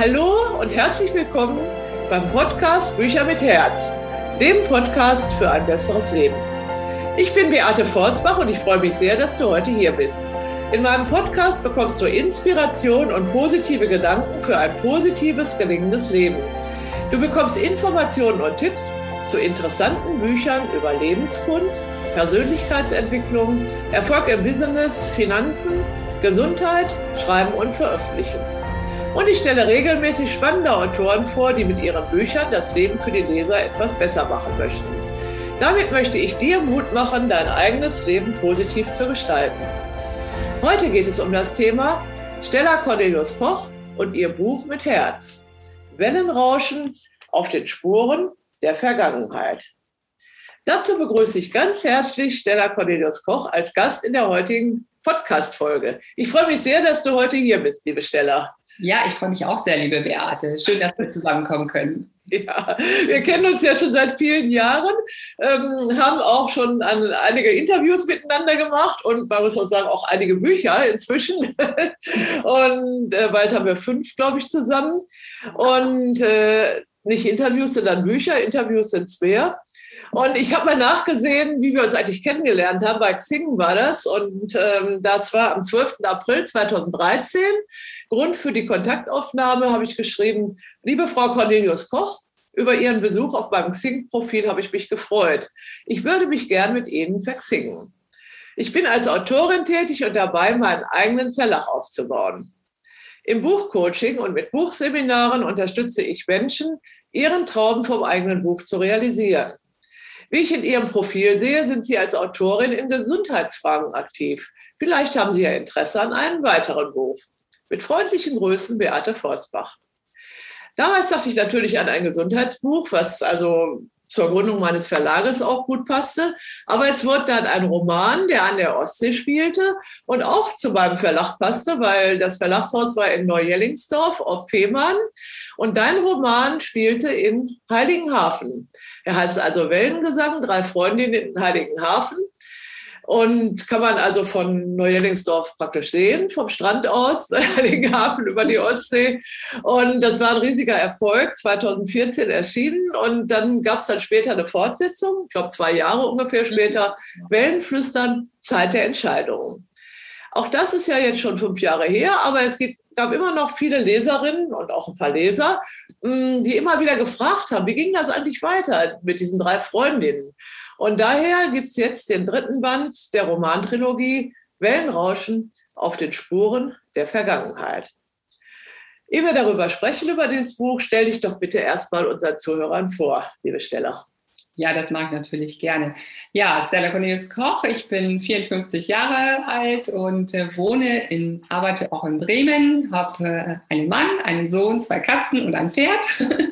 hallo und herzlich willkommen beim Podcast Bücher mit Herz, dem Podcast für ein besseres Leben. Ich bin Beate Forsbach und ich freue mich sehr, dass du heute hier bist. In meinem Podcast bekommst du Inspiration und positive Gedanken für ein positives, gelingendes Leben. Du bekommst Informationen und Tipps zu interessanten Büchern über Lebenskunst, Persönlichkeitsentwicklung, Erfolg im Business, Finanzen, Gesundheit, Schreiben und Veröffentlichen. Und ich stelle regelmäßig spannende Autoren vor, die mit ihren Büchern das Leben für die Leser etwas besser machen möchten. Damit möchte ich dir Mut machen, dein eigenes Leben positiv zu gestalten. Heute geht es um das Thema Stella Cornelius Koch und ihr Buch mit Herz. Wellenrauschen auf den Spuren der Vergangenheit. Dazu begrüße ich ganz herzlich Stella Cornelius Koch als Gast in der heutigen Podcast-Folge. Ich freue mich sehr, dass du heute hier bist, liebe Stella. Ja, ich freue mich auch sehr, liebe Beate. Schön, dass wir zusammenkommen können. Ja, wir kennen uns ja schon seit vielen Jahren, ähm, haben auch schon an, einige Interviews miteinander gemacht und man muss auch sagen, auch einige Bücher inzwischen. und äh, bald haben wir fünf, glaube ich, zusammen. Und äh, nicht Interviews, sondern Bücher. Interviews sind es mehr. Und ich habe mal nachgesehen, wie wir uns eigentlich kennengelernt haben. Bei Xing war das. Und ähm, das war am 12. April 2013. Grund für die Kontaktaufnahme habe ich geschrieben, liebe Frau Cornelius Koch, über Ihren Besuch auf meinem Xing-Profil habe ich mich gefreut. Ich würde mich gern mit Ihnen verxingen. Ich bin als Autorin tätig und dabei, meinen eigenen Verlag aufzubauen. Im Buchcoaching und mit Buchseminaren unterstütze ich Menschen, ihren Traum vom eigenen Buch zu realisieren. Wie ich in Ihrem Profil sehe, sind Sie als Autorin in Gesundheitsfragen aktiv. Vielleicht haben Sie ja Interesse an einem weiteren Buch. Mit freundlichen Grüßen, Beate Forsbach. Damals dachte ich natürlich an ein Gesundheitsbuch, was also zur Gründung meines Verlages auch gut passte. Aber es wurde dann ein Roman, der an der Ostsee spielte und auch zu meinem Verlag passte, weil das Verlagshaus war in Neu-Jellingsdorf auf Fehmarn. Und dein Roman spielte in Heiligenhafen. Er heißt also Wellengesang, drei Freundinnen in Heiligenhafen. Und kann man also von Neujellingsdorf praktisch sehen, vom Strand aus, Heiligenhafen über die Ostsee. Und das war ein riesiger Erfolg, 2014 erschienen. Und dann gab es dann später eine Fortsetzung, ich glaube zwei Jahre ungefähr später, Wellenflüstern, Zeit der Entscheidung. Auch das ist ja jetzt schon fünf Jahre her, aber es gibt, gab immer noch viele Leserinnen und auch ein paar Leser, mm, die immer wieder gefragt haben, wie ging das eigentlich weiter mit diesen drei Freundinnen? Und daher gibt es jetzt den dritten Band der Romantrilogie Wellenrauschen auf den Spuren der Vergangenheit. Ehe wir darüber sprechen, über dieses Buch, stell dich doch bitte erstmal unseren Zuhörern vor, liebe Stella. Ja, das mag ich natürlich gerne. Ja, Stella Cornelius Koch, ich bin 54 Jahre alt und äh, wohne in, arbeite auch in Bremen, habe äh, einen Mann, einen Sohn, zwei Katzen und ein Pferd.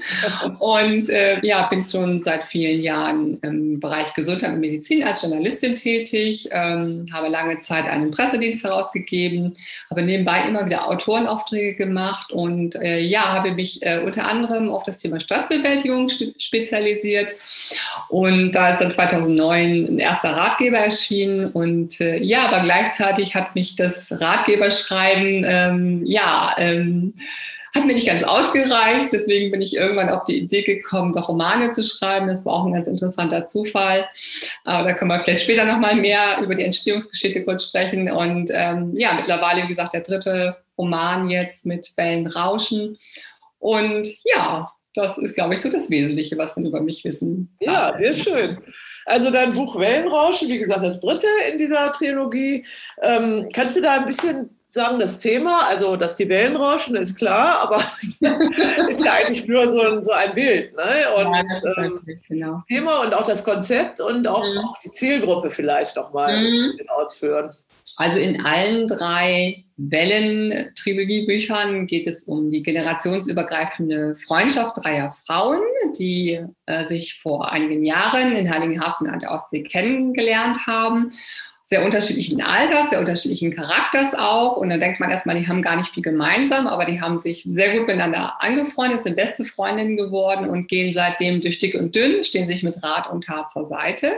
und äh, ja, bin schon seit vielen Jahren im Bereich Gesundheit und Medizin als Journalistin tätig, ähm, habe lange Zeit einen Pressedienst herausgegeben, habe nebenbei immer wieder Autorenaufträge gemacht und äh, ja, habe mich äh, unter anderem auf das Thema Stressbewältigung spezialisiert und da ist dann 2009 ein erster Ratgeber erschienen. Und äh, ja, aber gleichzeitig hat mich das Ratgeberschreiben, ähm, ja, ähm, hat mir nicht ganz ausgereicht. Deswegen bin ich irgendwann auf die Idee gekommen, doch Romane zu schreiben. Das war auch ein ganz interessanter Zufall. Aber da können wir vielleicht später nochmal mehr über die Entstehungsgeschichte kurz sprechen. Und ähm, ja, mittlerweile, wie gesagt, der dritte Roman jetzt mit Wellenrauschen. Und ja, das ist, glaube ich, so das Wesentliche, was man über mich wissen kann. Ja, sehr schön. Also dein Buch Wellenrauschen, wie gesagt, das dritte in dieser Trilogie. Ähm, kannst du da ein bisschen sagen, das Thema, also dass die Wellen rauschen, ist klar, aber ist ja eigentlich nur so ein, so ein Bild. Ne? Und ja, ähm, genau. Thema und auch das Konzept und auch, mhm. auch die Zielgruppe vielleicht nochmal mhm. ausführen. Also in allen drei Wellen-Trilogiebüchern geht es um die generationsübergreifende Freundschaft dreier Frauen, die äh, sich vor einigen Jahren in Heiligenhafen an der Ostsee kennengelernt haben sehr unterschiedlichen Alters, sehr unterschiedlichen Charakters auch. Und dann denkt man erstmal, die haben gar nicht viel gemeinsam, aber die haben sich sehr gut miteinander angefreundet, sind beste Freundinnen geworden und gehen seitdem durch dick und dünn, stehen sich mit Rat und Tat zur Seite.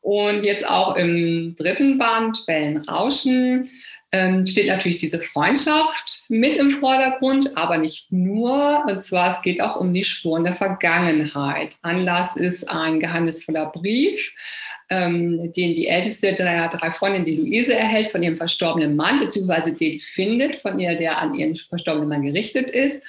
Und jetzt auch im dritten Band, Wellen rauschen, ähm, steht natürlich diese Freundschaft mit im Vordergrund, aber nicht nur. Und zwar, es geht auch um die Spuren der Vergangenheit. Anlass ist ein geheimnisvoller Brief, ähm, den die älteste der drei Freundinnen, die Luise, erhält von ihrem verstorbenen Mann, beziehungsweise den findet von ihr, der an ihren verstorbenen Mann gerichtet ist.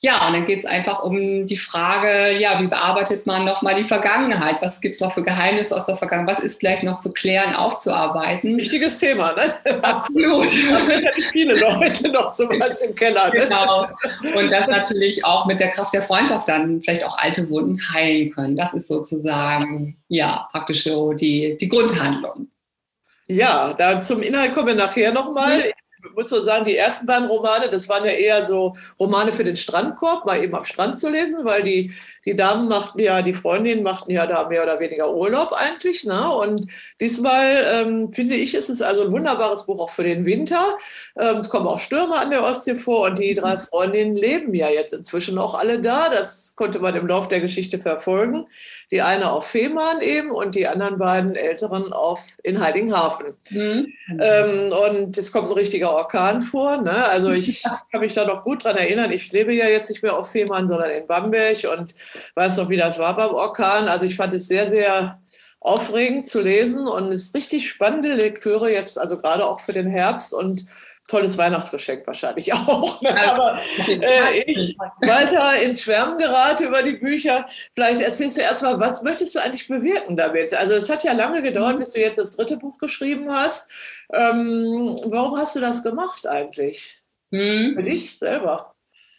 Ja, und dann geht es einfach um die Frage, ja, wie bearbeitet man nochmal die Vergangenheit? Was gibt es noch für Geheimnisse aus der Vergangenheit? Was ist vielleicht noch zu klären, aufzuarbeiten? Wichtiges Thema, ne? Absolut. Viele Leute noch sowas im Keller. Ne? Genau. Und das natürlich auch mit der Kraft der Freundschaft dann vielleicht auch alte Wunden heilen können. Das ist sozusagen, ja, praktisch so die, die Grundhandlung. Ja, da zum Inhalt kommen wir nachher nochmal. Mhm muss so sagen, die ersten beiden Romane, das waren ja eher so Romane für den Strandkorb, mal eben am Strand zu lesen, weil die, die Damen machten ja, die Freundinnen machten ja da mehr oder weniger Urlaub eigentlich. Ne? Und diesmal ähm, finde ich, ist es also ein wunderbares Buch auch für den Winter. Ähm, es kommen auch Stürme an der Ostsee vor und die drei Freundinnen leben ja jetzt inzwischen auch alle da. Das konnte man im Laufe der Geschichte verfolgen. Die eine auf Fehmarn eben und die anderen beiden Älteren auf, in Heiligenhafen. Mhm. Ähm, und es kommt ein richtiger Orkan vor. Ne? Also ich kann mich da noch gut dran erinnern. Ich lebe ja jetzt nicht mehr auf Fehmarn, sondern in Bamberg und weiß noch, wie das war beim Orkan. Also ich fand es sehr, sehr aufregend zu lesen und es ist richtig spannende Lektüre jetzt, also gerade auch für den Herbst und tolles Weihnachtsgeschenk wahrscheinlich auch. Ne? Aber äh, ich weiter ins Schwärmen gerate über die Bücher. Vielleicht erzählst du erstmal, was möchtest du eigentlich bewirken damit? Also es hat ja lange gedauert, mhm. bis du jetzt das dritte Buch geschrieben hast. Ähm, warum hast du das gemacht eigentlich? Mhm. Für dich selber?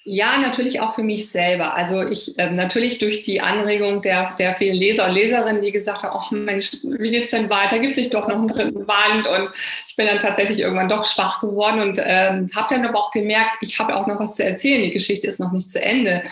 Ja, natürlich auch für mich selber. Also ich äh, natürlich durch die Anregung der, der vielen Leser und Leserinnen, die gesagt haben, ach Mensch, wie geht's denn weiter? Gibt es nicht doch noch einen dritten Band? Und ich bin dann tatsächlich irgendwann doch schwach geworden und ähm, habe dann aber auch gemerkt, ich habe auch noch was zu erzählen. Die Geschichte ist noch nicht zu Ende.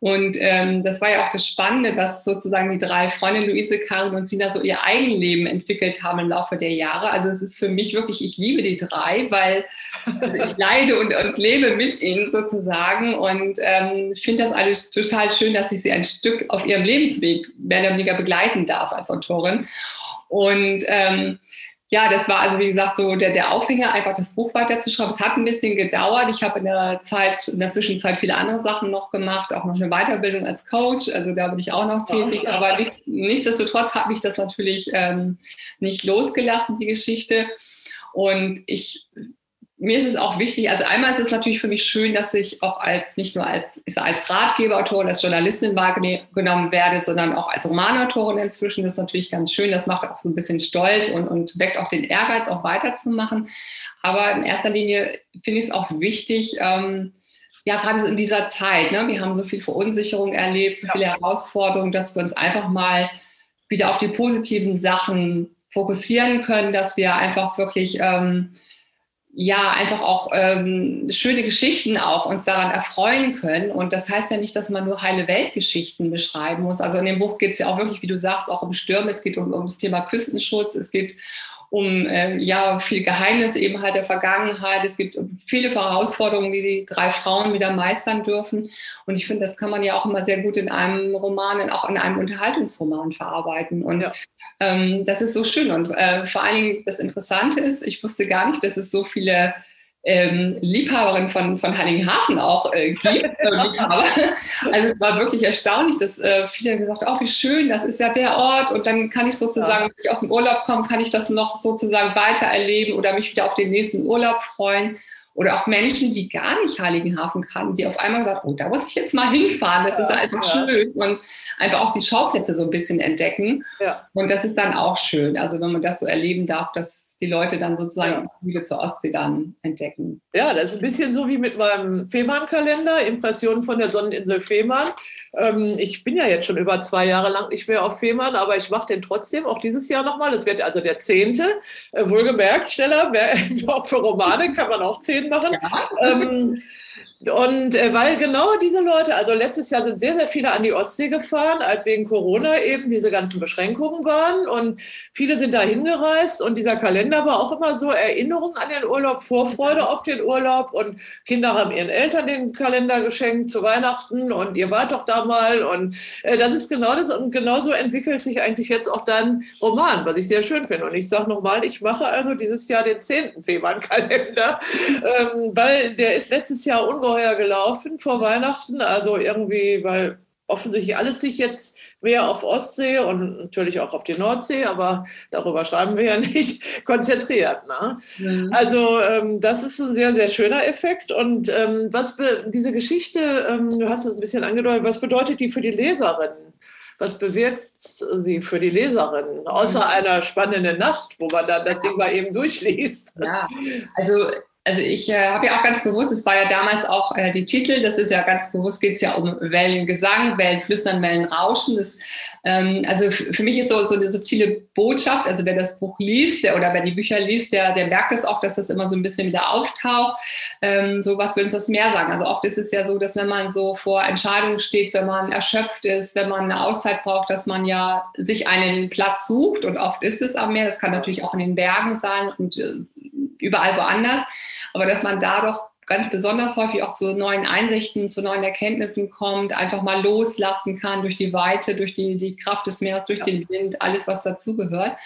Und ähm, das war ja auch das Spannende, dass sozusagen die drei Freundinnen Luise, Karin und Sina so ihr Eigenleben entwickelt haben im Laufe der Jahre. Also es ist für mich wirklich, ich liebe die drei, weil ich leide und, und lebe mit ihnen sozusagen und ähm, finde das alles total schön, dass ich sie ein Stück auf ihrem Lebensweg mehr oder weniger begleiten darf als Autorin. Und ähm, ja, das war also wie gesagt so der, der Aufhänger, einfach das Buch weiterzuschreiben. Es hat ein bisschen gedauert. Ich habe in der Zeit, in der Zwischenzeit viele andere Sachen noch gemacht, auch noch eine Weiterbildung als Coach. Also da bin ich auch noch tätig. Aber nicht, nichtsdestotrotz hat mich das natürlich ähm, nicht losgelassen, die Geschichte. Und ich mir ist es auch wichtig, also einmal ist es natürlich für mich schön, dass ich auch als, nicht nur als, als Ratgeberautorin, als Journalistin wahrgenommen werde, sondern auch als Romanautorin inzwischen. Das ist natürlich ganz schön. Das macht auch so ein bisschen stolz und, und weckt auch den Ehrgeiz, auch weiterzumachen. Aber in erster Linie finde ich es auch wichtig, ähm, ja, gerade so in dieser Zeit, ne? wir haben so viel Verunsicherung erlebt, so viele Herausforderungen, dass wir uns einfach mal wieder auf die positiven Sachen fokussieren können, dass wir einfach wirklich ähm, ja einfach auch ähm, schöne Geschichten auch uns daran erfreuen können. Und das heißt ja nicht, dass man nur heile Weltgeschichten beschreiben muss. Also in dem Buch geht es ja auch wirklich, wie du sagst, auch um Stürme. Es geht um, um das Thema Küstenschutz. Es geht um äh, ja viel Geheimnis eben halt der Vergangenheit. Es gibt viele Herausforderungen, die die drei Frauen wieder meistern dürfen. Und ich finde, das kann man ja auch immer sehr gut in einem Roman, auch in einem Unterhaltungsroman verarbeiten. Und ja. ähm, das ist so schön. Und äh, vor allen Dingen das Interessante ist, ich wusste gar nicht, dass es so viele ähm, Liebhaberin von, von Heiligenhafen auch äh, gibt. Äh, also es war wirklich erstaunlich, dass äh, viele gesagt haben, oh, wie schön, das ist ja der Ort und dann kann ich sozusagen, ja. wenn ich aus dem Urlaub komme, kann ich das noch sozusagen weiter erleben oder mich wieder auf den nächsten Urlaub freuen. Oder auch Menschen, die gar nicht Heiligenhafen kannten, die auf einmal sagen, oh, da muss ich jetzt mal hinfahren, das ja, ist einfach ja. schön. Und einfach auch die Schauplätze so ein bisschen entdecken. Ja. Und das ist dann auch schön. Also wenn man das so erleben darf, dass die Leute dann sozusagen die Liebe zur Ostsee dann entdecken. Ja, das ist ein bisschen so wie mit meinem Fehmarn-Kalender, Impressionen von der Sonneninsel Fehmarn. Ähm, ich bin ja jetzt schon über zwei Jahre lang nicht mehr auf Fehmarn, aber ich mache den trotzdem auch dieses Jahr nochmal. Das wird also der zehnte. Äh, wohlgemerkt, schneller, auch für Romane kann man auch zehn machen. Ja. Ähm, Und äh, weil genau diese Leute, also letztes Jahr sind sehr, sehr viele an die Ostsee gefahren, als wegen Corona eben diese ganzen Beschränkungen waren. Und viele sind da hingereist. Und dieser Kalender war auch immer so Erinnerung an den Urlaub, Vorfreude auf den Urlaub. Und Kinder haben ihren Eltern den Kalender geschenkt zu Weihnachten. Und ihr wart doch da mal. Und äh, das ist genau das. Und genauso entwickelt sich eigentlich jetzt auch dein Roman, was ich sehr schön finde. Und ich sage nochmal, ich mache also dieses Jahr den 10. Februar-Kalender, ähm, weil der ist letztes Jahr ungeheuer ungeheuer gelaufen vor Weihnachten. Also irgendwie, weil offensichtlich alles sich jetzt mehr auf Ostsee und natürlich auch auf die Nordsee, aber darüber schreiben wir ja nicht, konzentriert. Ne? Mhm. Also ähm, das ist ein sehr, sehr schöner Effekt. Und ähm, was diese Geschichte, ähm, du hast es ein bisschen angedeutet, was bedeutet die für die Leserinnen? Was bewirkt sie für die Leserinnen? Außer mhm. einer spannenden Nacht, wo man dann das Ding mal eben durchliest. Ja, also also ich äh, habe ja auch ganz bewusst, es war ja damals auch äh, die Titel, das ist ja ganz bewusst, geht es ja um Wellengesang, Wellenflüstern, Wellenrauschen. Das, ähm, also für mich ist so, so eine subtile Botschaft, also wer das Buch liest der, oder wer die Bücher liest, der, der merkt es auch, dass das immer so ein bisschen wieder auftaucht. Ähm, so was will uns das mehr sagen? Also oft ist es ja so, dass wenn man so vor Entscheidungen steht, wenn man erschöpft ist, wenn man eine Auszeit braucht, dass man ja sich einen Platz sucht und oft ist es am Meer, das kann natürlich auch in den Bergen sein und äh, überall woanders aber dass man da doch ganz besonders häufig auch zu neuen Einsichten, zu neuen Erkenntnissen kommt, einfach mal loslassen kann durch die Weite, durch die, die Kraft des Meeres, durch ja. den Wind, alles, was dazugehört.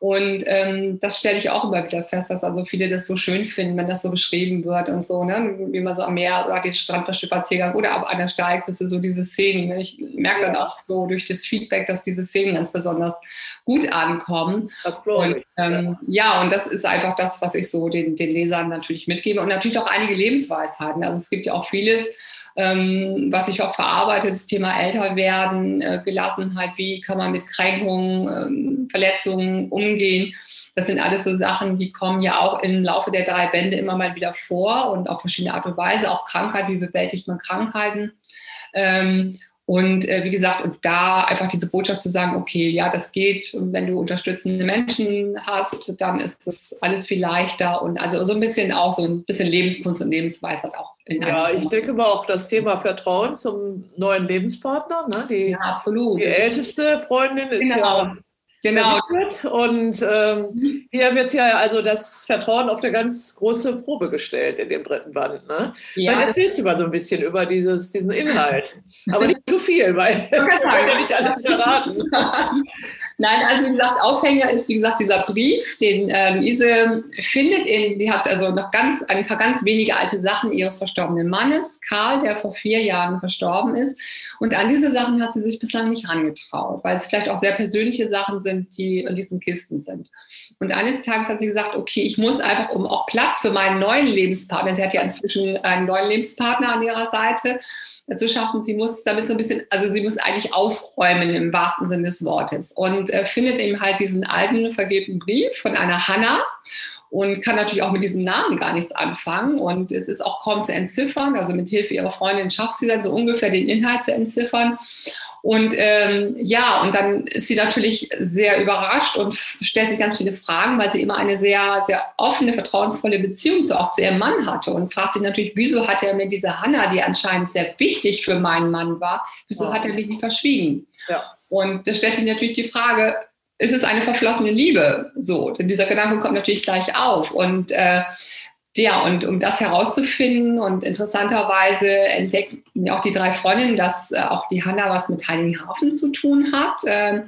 Und ähm, das stelle ich auch immer wieder fest, dass also viele das so schön finden, wenn das so beschrieben wird und so, ne? wie man so am Meer oder den Strandspaziergang oder an der Steilküste so diese Szenen. Ne? Ich merke dann auch so durch das Feedback, dass diese Szenen ganz besonders gut ankommen. Das und, ähm, ja. ja, und das ist einfach das, was ich so den, den Lesern natürlich mitgebe und natürlich auch einige Lebensweisheiten. Also es gibt ja auch vieles, was ich auch verarbeite, das Thema Älterwerden, äh, Gelassenheit, wie kann man mit Kränkungen, ähm, Verletzungen umgehen. Das sind alles so Sachen, die kommen ja auch im Laufe der drei Bände immer mal wieder vor und auf verschiedene Art und Weise. Auch Krankheit, wie bewältigt man Krankheiten. Ähm, und äh, wie gesagt, und da einfach diese Botschaft zu sagen, okay, ja, das geht. Und wenn du unterstützende Menschen hast, dann ist das alles viel leichter. Und also so ein bisschen auch so ein bisschen Lebenskunst und Lebensweisheit auch. In ja, ich denke mal auch das Thema Vertrauen zum neuen Lebenspartner. Ne? Die, ja, absolut. Die älteste Freundin ist genau. ja Genau. Und ähm, hier wird ja also das Vertrauen auf eine ganz große Probe gestellt in dem dritten Band. Ne? Ja, Dann erzählst du mal so ein bisschen über dieses, diesen Inhalt. Aber nicht zu viel, weil wir können ja nicht alles verraten. Nein, also wie gesagt, Aufhänger ist wie gesagt dieser Brief, den äh, Luise findet. In, die hat also noch ganz ein paar ganz wenige alte Sachen ihres verstorbenen Mannes, Karl, der vor vier Jahren verstorben ist. Und an diese Sachen hat sie sich bislang nicht herangetraut, weil es vielleicht auch sehr persönliche Sachen sind, die in diesen Kisten sind. Und eines Tages hat sie gesagt, okay, ich muss einfach, um auch Platz für meinen neuen Lebenspartner, sie hat ja inzwischen einen neuen Lebenspartner an ihrer Seite, zu schaffen. Sie muss damit so ein bisschen, also sie muss eigentlich aufräumen im wahrsten Sinne des Wortes und äh, findet eben halt diesen alten vergebenen Brief von einer Hanna und kann natürlich auch mit diesem Namen gar nichts anfangen. Und es ist auch kaum zu entziffern. Also mit Hilfe ihrer Freundin schafft sie dann so ungefähr den Inhalt zu entziffern. Und ähm, ja, und dann ist sie natürlich sehr überrascht und stellt sich ganz viele Fragen, weil sie immer eine sehr, sehr offene, vertrauensvolle Beziehung zu, auch zu ihrem Mann hatte und fragt sich natürlich, wieso hat er mir diese Hanna, die anscheinend sehr wichtig für meinen Mann war, wieso ja. hat er mir die verschwiegen? Ja. Und da stellt sich natürlich die Frage, ist es eine verflossene Liebe? So, denn dieser Gedanke kommt natürlich gleich auf. Und äh, ja, und um das herauszufinden und interessanterweise entdecken auch die drei Freundinnen, dass äh, auch die Hanna was mit Heiligenhafen zu tun hat. Ähm,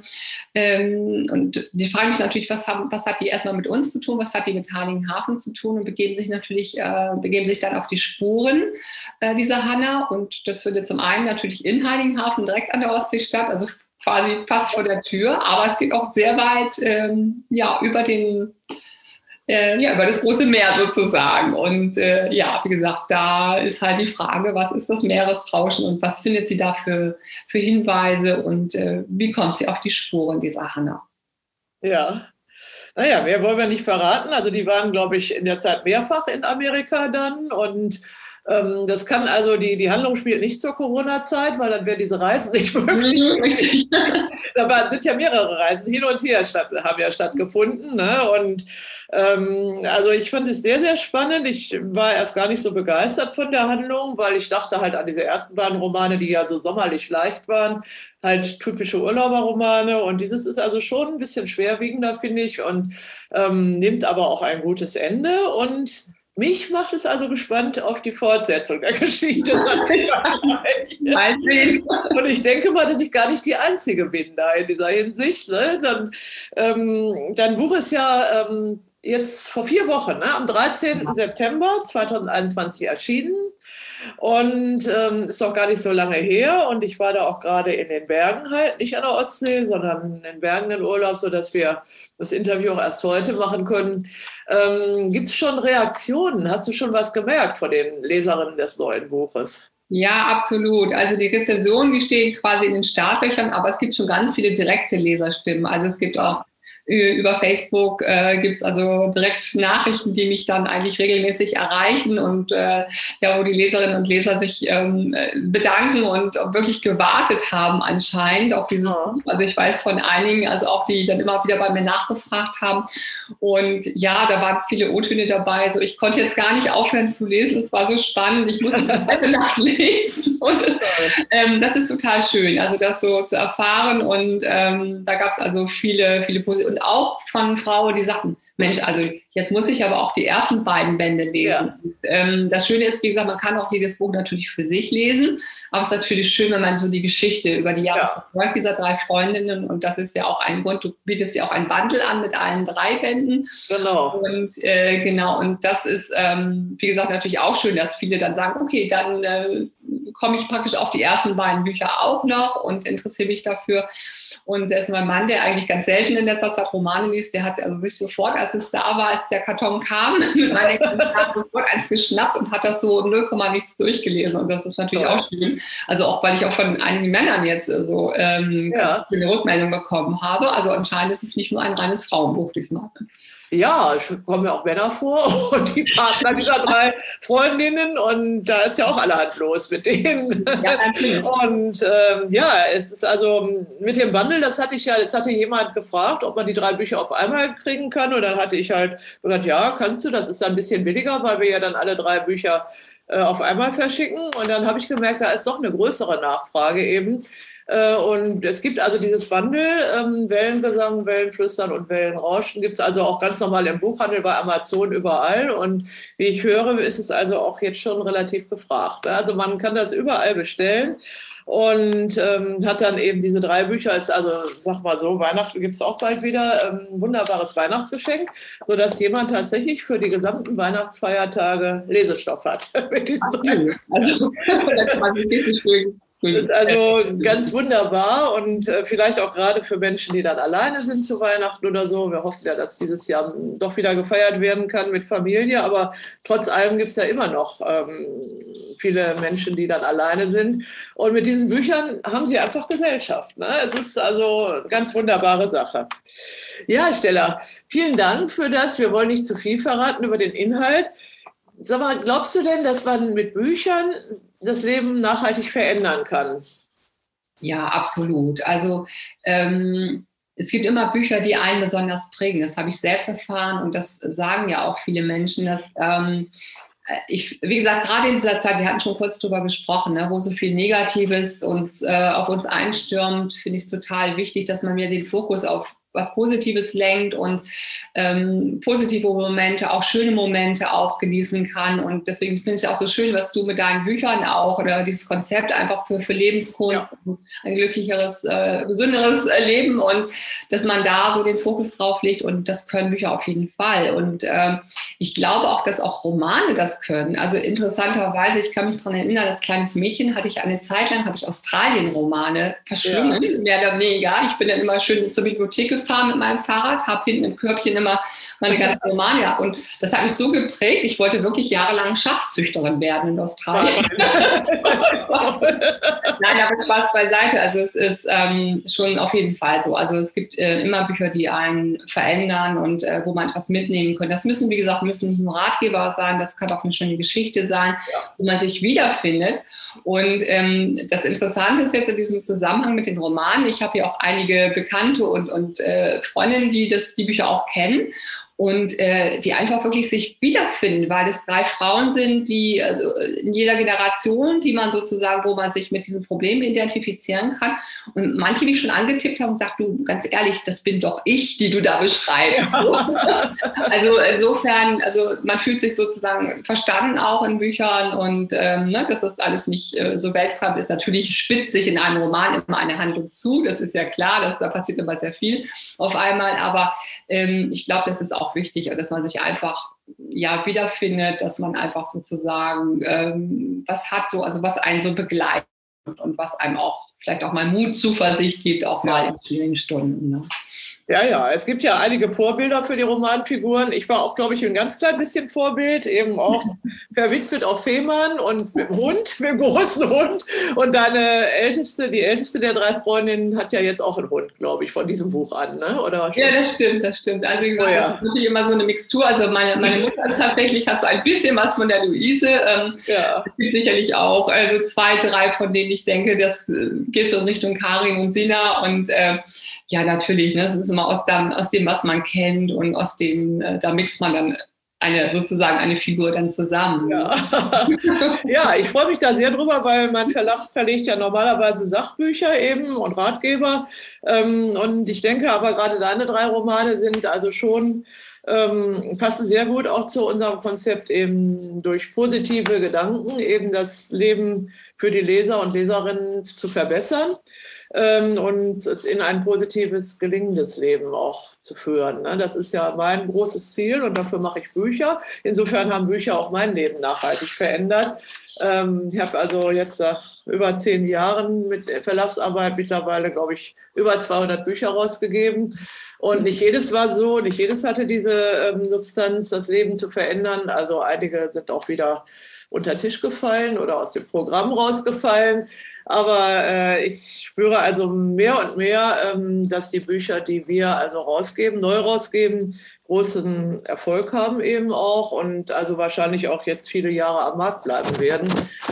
ähm, und die fragen sich natürlich, was, haben, was hat die erstmal mit uns zu tun, was hat die mit Heiligenhafen zu tun und begeben sich natürlich, äh, begeben sich dann auf die Spuren äh, dieser Hanna. Und das findet zum einen natürlich in Heiligenhafen direkt an der Ostsee statt, also quasi fast vor der Tür, aber es geht auch sehr weit ähm, ja, über den äh, ja, über das große Meer sozusagen. Und äh, ja, wie gesagt, da ist halt die Frage, was ist das Meeresrauschen und was findet sie da für, für Hinweise und äh, wie kommt sie auf die Spuren dieser Hanna? Ja. Naja, mehr wollen wir nicht verraten. Also die waren, glaube ich, in der Zeit mehrfach in Amerika dann und das kann also, die, die Handlung spielt nicht zur Corona-Zeit, weil dann wäre diese Reise nicht möglich. da sind ja mehrere Reisen hin und her statt, haben ja stattgefunden. Ne? Und ähm, also ich fand es sehr, sehr spannend. Ich war erst gar nicht so begeistert von der Handlung, weil ich dachte halt an diese ersten beiden Romane, die ja so sommerlich leicht waren, halt typische Urlauberromane. Und dieses ist also schon ein bisschen schwerwiegender, finde ich, und ähm, nimmt aber auch ein gutes Ende. Und mich macht es also gespannt auf die Fortsetzung der Geschichte. Und ich denke mal, dass ich gar nicht die Einzige bin da in dieser Hinsicht. Ne? Dann, ähm, dein Buch ist ja ähm, jetzt vor vier Wochen, ne? am 13. Ja. September 2021 erschienen. Und ähm, ist auch gar nicht so lange her. Und ich war da auch gerade in den Bergen halt, nicht an der Ostsee, sondern in den Bergen in Urlaub, sodass wir das Interview auch erst heute machen können. Ähm, Gibt es schon Reaktionen? Hast du schon was gemerkt von den Leserinnen des neuen Buches? Ja, absolut. Also die Rezensionen, die stehen quasi in den Startlöchern, aber es gibt schon ganz viele direkte Leserstimmen. Also es gibt auch über Facebook äh, gibt es also direkt Nachrichten, die mich dann eigentlich regelmäßig erreichen und äh, ja, wo die Leserinnen und Leser sich ähm, bedanken und wirklich gewartet haben anscheinend auf dieses. Buch. Also ich weiß von einigen, also auch die dann immer wieder bei mir nachgefragt haben. Und ja, da waren viele O-Töne dabei. Also ich konnte jetzt gar nicht aufhören zu lesen. Es war so spannend. Ich musste die ganze Nacht lesen. Und ähm, das ist total schön, also das so zu erfahren. Und ähm, da gab es also viele, viele positive auch von Frauen, die sagten, Mensch, also jetzt muss ich aber auch die ersten beiden Bände lesen. Ja. Ähm, das Schöne ist, wie gesagt, man kann auch jedes Buch natürlich für sich lesen, aber es ist natürlich schön, wenn man so die Geschichte über die Jahre ja. verfolgt, dieser drei Freundinnen und das ist ja auch ein Grund, du bietest ja auch ein Bundle an mit allen drei Bänden. Genau. Und äh, genau, und das ist, ähm, wie gesagt, natürlich auch schön, dass viele dann sagen, okay, dann äh, komme ich praktisch auf die ersten beiden Bücher auch noch und interessiere mich dafür. Und selbst mein Mann, der eigentlich ganz selten in letzter Zeit Romane liest, der hat also sich sofort, als es da war, als der Karton kam, mit meinen Exemplaren sofort eins geschnappt und hat das so 0, nichts durchgelesen. Und das ist natürlich ja. auch schön. Also auch, weil ich auch von einigen Männern jetzt so ähm, ja. ganz viele Rückmeldungen bekommen habe. Also anscheinend ist es nicht nur ein reines Frauenbuch diesmal. Ja, es kommen ja auch Männer vor und die Partner dieser drei Freundinnen und da ist ja auch allerhand los mit denen. Ja, und ähm, ja, es ist also mit dem Bundle, das hatte ich ja, jetzt hatte jemand gefragt, ob man die drei Bücher auf einmal kriegen kann und dann hatte ich halt gesagt, ja, kannst du, das ist ein bisschen billiger, weil wir ja dann alle drei Bücher äh, auf einmal verschicken und dann habe ich gemerkt, da ist doch eine größere Nachfrage eben. Äh, und es gibt also dieses Bundle, ähm, Wellengesang, Wellenflüstern und Wellenrauschen, gibt es also auch ganz normal im Buchhandel, bei Amazon, überall. Und wie ich höre, ist es also auch jetzt schon relativ gefragt. Also man kann das überall bestellen und ähm, hat dann eben diese drei Bücher, ist also, sag mal so, Weihnachten gibt es auch bald wieder, ähm, wunderbares Weihnachtsgeschenk, sodass jemand tatsächlich für die gesamten Weihnachtsfeiertage Lesestoff hat mit diesen drei. Also, das war wirklich schön. Das ist also ganz wunderbar und äh, vielleicht auch gerade für Menschen, die dann alleine sind zu Weihnachten oder so. Wir hoffen ja, dass dieses Jahr doch wieder gefeiert werden kann mit Familie, aber trotz allem gibt es ja immer noch ähm, viele Menschen, die dann alleine sind. Und mit diesen Büchern haben sie einfach Gesellschaft. Ne? Es ist also eine ganz wunderbare Sache. Ja, Stella, vielen Dank für das. Wir wollen nicht zu viel verraten über den Inhalt. Sag mal, glaubst du denn, dass man mit Büchern das Leben nachhaltig verändern kann. Ja, absolut. Also ähm, es gibt immer Bücher, die einen besonders prägen. Das habe ich selbst erfahren und das sagen ja auch viele Menschen, dass ähm, ich, wie gesagt, gerade in dieser Zeit, wir hatten schon kurz darüber gesprochen, ne, wo so viel Negatives uns äh, auf uns einstürmt, finde ich es total wichtig, dass man mir den Fokus auf was Positives lenkt und ähm, positive Momente, auch schöne Momente auch genießen kann. Und deswegen finde ich es auch so schön, was du mit deinen Büchern auch oder dieses Konzept einfach für, für Lebenskunst, ja. ein glücklicheres, äh, gesünderes Leben und dass man da so den Fokus drauf legt. Und das können Bücher auf jeden Fall. Und äh, ich glaube auch, dass auch Romane das können. Also interessanterweise, ich kann mich daran erinnern, als kleines Mädchen hatte ich eine Zeit lang, habe ich Australien-Romane verschlungen, ja. mehr oder weniger. Ich bin dann immer schön zur Bibliothek gefahren gefahren mit meinem Fahrrad, habe hinten im Körbchen immer meine ganzen Romane Und das hat mich so geprägt, ich wollte wirklich jahrelang Schafzüchterin werden in Australien. Nein, aber Spaß beiseite. Also es ist ähm, schon auf jeden Fall so. Also es gibt äh, immer Bücher, die einen verändern und äh, wo man etwas mitnehmen kann. Das müssen, wie gesagt, müssen nicht nur Ratgeber sein, das kann auch eine schöne Geschichte sein, wo man sich wiederfindet. Und ähm, das Interessante ist jetzt in diesem Zusammenhang mit den Romanen, ich habe ja auch einige Bekannte und, und äh, Freundinnen, die das, die Bücher auch kennen und äh, die einfach wirklich sich wiederfinden, weil es drei Frauen sind, die also in jeder Generation, die man sozusagen, wo man sich mit diesen Problemen identifizieren kann. Und manche, die schon angetippt haben, sagt du ganz ehrlich, das bin doch ich, die du da beschreibst. Ja. also insofern, also man fühlt sich sozusagen verstanden auch in Büchern und ähm, ne, dass das alles nicht äh, so weltfremd ist. Natürlich spitzt sich in einem Roman immer eine Handlung zu, das ist ja klar, dass, da passiert immer sehr viel auf einmal, aber ähm, ich glaube, das ist auch auch wichtig, dass man sich einfach ja wiederfindet, dass man einfach sozusagen ähm, was hat, so, also was einen so begleitet und was einem auch vielleicht auch mal Mut, Zuversicht gibt, auch mal in schwierigen Stunden. Ne? Ja, ja, es gibt ja einige Vorbilder für die Romanfiguren. Ich war auch, glaube ich, ein ganz klein bisschen Vorbild, eben auch verwitwet auf Fehmarn und mit dem Hund, mit dem großen Hund. Und deine älteste, die älteste der drei Freundinnen hat ja jetzt auch einen Hund, glaube ich, von diesem Buch an, ne? Oder? Ja, das stimmt, das stimmt. Also, wie gesagt, oh, ja. das ist natürlich immer so eine Mixtur. Also, meine, meine Mutter tatsächlich hat so ein bisschen was von der Luise. Ähm, ja. Es gibt sicherlich auch also zwei, drei, von denen ich denke, das äh, geht so in Richtung Karin und Sina und äh, ja, natürlich, ne, es ist immer aus dem, aus dem, was man kennt und aus dem, äh, da mixt man dann eine sozusagen eine Figur dann zusammen. Ja, ja ich freue mich da sehr drüber, weil mein Verlag verlegt ja normalerweise Sachbücher eben und Ratgeber. Ähm, und ich denke aber gerade deine drei Romane sind also schon ähm, passen sehr gut auch zu unserem Konzept eben durch positive Gedanken eben das Leben für die Leser und Leserinnen zu verbessern und in ein positives, gelingendes Leben auch zu führen. Ne? Das ist ja mein großes Ziel und dafür mache ich Bücher. Insofern haben Bücher auch mein Leben nachhaltig verändert. Ähm, ich habe also jetzt nach über zehn Jahren mit Verlagsarbeit mittlerweile, glaube ich, über 200 Bücher rausgegeben. Und nicht jedes war so, nicht jedes hatte diese ähm, Substanz, das Leben zu verändern. Also einige sind auch wieder unter Tisch gefallen oder aus dem Programm rausgefallen. Aber äh, ich spüre also mehr und mehr, ähm, dass die Bücher, die wir also rausgeben, neu rausgeben, großen Erfolg haben eben auch und also wahrscheinlich auch jetzt viele Jahre am Markt bleiben werden,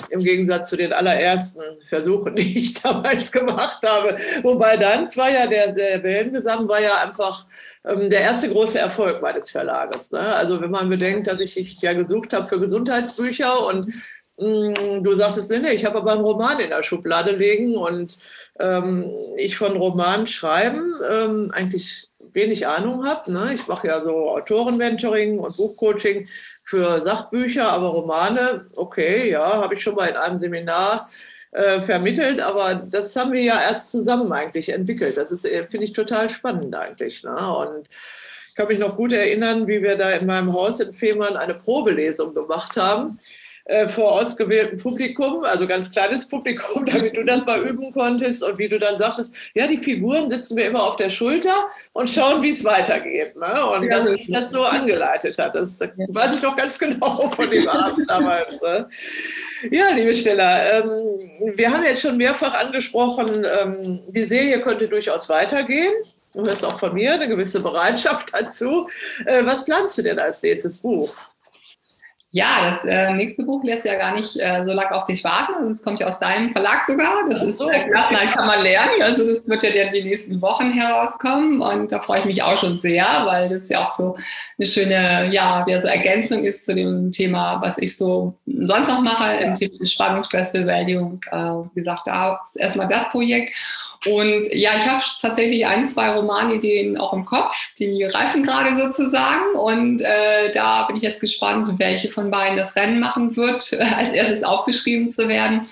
im Gegensatz zu den allerersten Versuchen, die ich damals gemacht habe. Wobei dann zwar ja der, der Wellengesang war ja einfach ähm, der erste große Erfolg meines Verlages. Ne? Also wenn man bedenkt, dass ich, ich ja gesucht habe für Gesundheitsbücher und du sagtest, nee, ich habe aber einen Roman in der Schublade liegen und ähm, ich von Roman schreiben ähm, eigentlich wenig Ahnung habe. Ne? Ich mache ja so Autorenmentoring und Buchcoaching für Sachbücher, aber Romane, okay, ja, habe ich schon mal in einem Seminar äh, vermittelt, aber das haben wir ja erst zusammen eigentlich entwickelt. Das ist, äh, finde ich, total spannend eigentlich. Ne? Und ich kann mich noch gut erinnern, wie wir da in meinem Haus in Fehmarn eine Probelesung gemacht haben äh, vor ausgewähltem Publikum, also ganz kleines Publikum, damit du das mal üben konntest und wie du dann sagtest, ja, die Figuren sitzen mir immer auf der Schulter und schauen, wie es weitergeht. Ne? Und ja, dass ich das so angeleitet hat, das weiß ich noch ganz genau von dem Abend damals. Ne? Ja, liebe Stella, ähm, wir haben jetzt schon mehrfach angesprochen, ähm, die Serie könnte durchaus weitergehen. Du hast auch von mir eine gewisse Bereitschaft dazu. Äh, was planst du denn als nächstes Buch? Ja, das äh, nächste Buch lässt ja gar nicht äh, so lange auf dich warten. Also das kommt ja aus deinem Verlag sogar. Das ist so. äh, kann man lernen. Also das wird ja die nächsten Wochen herauskommen und da freue ich mich auch schon sehr, weil das ja auch so eine schöne, ja, wie so Ergänzung ist zu dem Thema, was ich so sonst noch mache, im Thema Spannung, Stressbewältigung. Äh, wie gesagt, da ist erstmal das Projekt. Und ja, ich habe tatsächlich ein, zwei Romanideen auch im Kopf, die reifen gerade sozusagen. Und äh, da bin ich jetzt gespannt, welche von beiden das Rennen machen wird, als erstes aufgeschrieben zu werden.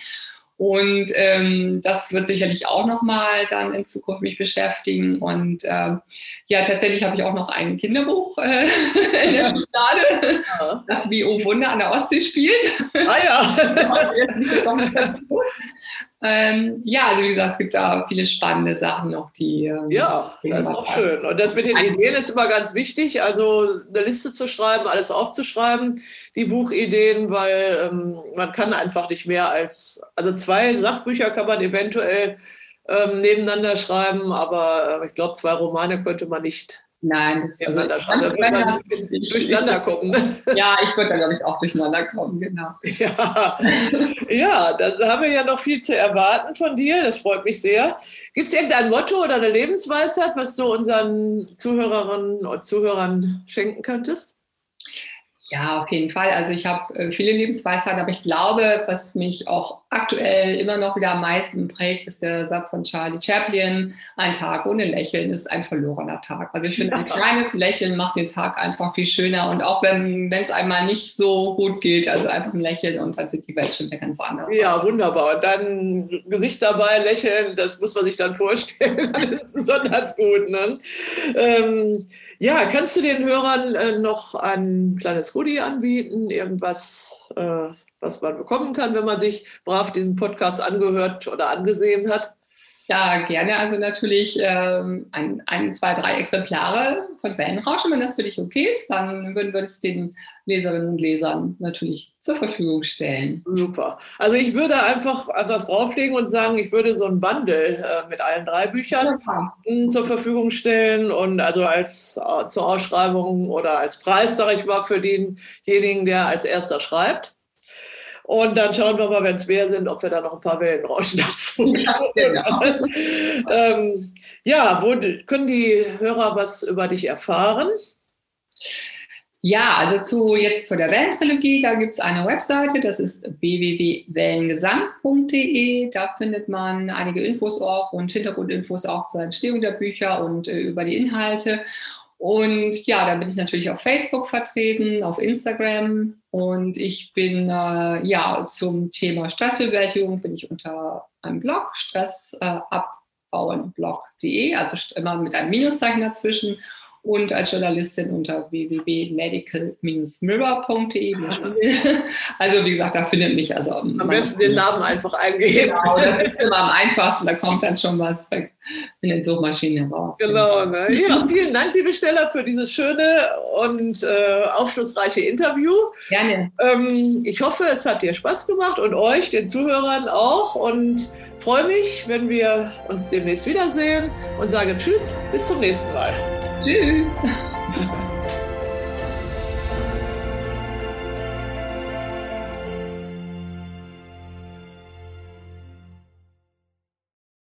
Und ähm, das wird sicherlich auch nochmal dann in Zukunft mich beschäftigen. Und ähm, ja, tatsächlich habe ich auch noch ein Kinderbuch äh, in der Schublade, ja. das wie Oh Wunder an der Ostsee spielt. Ah ja. Ähm, ja, also wie gesagt, es gibt da viele spannende Sachen noch, die. Ähm, ja, das ist auch schön. Und das mit den Ideen ist immer ganz wichtig. Also eine Liste zu schreiben, alles aufzuschreiben, die Buchideen, weil ähm, man kann einfach nicht mehr als, also zwei Sachbücher kann man eventuell ähm, nebeneinander schreiben, aber äh, ich glaube, zwei Romane könnte man nicht Nein, das also, da wird man durcheinander kommen. Ja, ich würde da, glaube ich, auch durcheinander kommen, genau. Ja, ja, da haben wir ja noch viel zu erwarten von dir. Das freut mich sehr. Gibt es irgendein Motto oder eine Lebensweisheit, was du unseren Zuhörerinnen und Zuhörern schenken könntest? Ja, auf jeden Fall. Also ich habe äh, viele Lebensweisheiten, aber ich glaube, was mich auch aktuell immer noch wieder am meisten prägt, ist der Satz von Charlie Chaplin, ein Tag ohne Lächeln ist ein verlorener Tag. Also ich finde, ein kleines Lächeln macht den Tag einfach viel schöner und auch wenn es einmal nicht so gut geht, also einfach ein Lächeln und dann sieht die Welt schon wieder ganz anders. Ja, wunderbar. Und dann Gesicht dabei, lächeln, das muss man sich dann vorstellen. das ist besonders gut. Ne? Ähm, ja, kannst du den Hörern äh, noch ein kleines Goodie anbieten? Irgendwas, äh, was man bekommen kann, wenn man sich brav diesen Podcast angehört oder angesehen hat? Ja, gerne. Also natürlich ähm, ein, ein, zwei, drei Exemplare von Wellenrausch. wenn das für dich okay ist, dann würden wir es den Leserinnen und Lesern natürlich zur Verfügung stellen. Super. Also ich würde einfach etwas drauflegen und sagen, ich würde so ein Bundle äh, mit allen drei Büchern ja. zur Verfügung stellen und also als äh, zur Ausschreibung oder als Preis, sage ich mal, für denjenigen, der als erster schreibt. Und dann schauen wir mal, wenn es mehr sind, ob wir da noch ein paar Wellenrauschen dazu ja, genau. ähm, ja, wo können die Hörer was über dich erfahren? Ja, also zu, jetzt zu der Wellentrilogie, da gibt es eine Webseite, das ist www.wellengesang.de. Da findet man einige Infos auch und Hintergrundinfos auch zur Entstehung der Bücher und äh, über die Inhalte. Und ja, da bin ich natürlich auf Facebook vertreten, auf Instagram. Und ich bin äh, ja zum Thema Stressbewältigung bin ich unter einem Blog stressabauenblog.de, also immer mit einem Minuszeichen dazwischen und als Journalistin unter www.medical-mirror.de. Also wie gesagt, da findet mich also am besten den Namen einfach eingeben. Genau, das ist immer am einfachsten, da kommt dann schon was in den Suchmaschinen raus. Genau, ne? ja, vielen Dank, liebe Stella, für dieses schöne und äh, aufschlussreiche Interview. Gerne. Ähm, ich hoffe, es hat dir Spaß gemacht und euch, den Zuhörern auch und freue mich, wenn wir uns demnächst wiedersehen und sage Tschüss, bis zum nächsten Mal. Tschüss.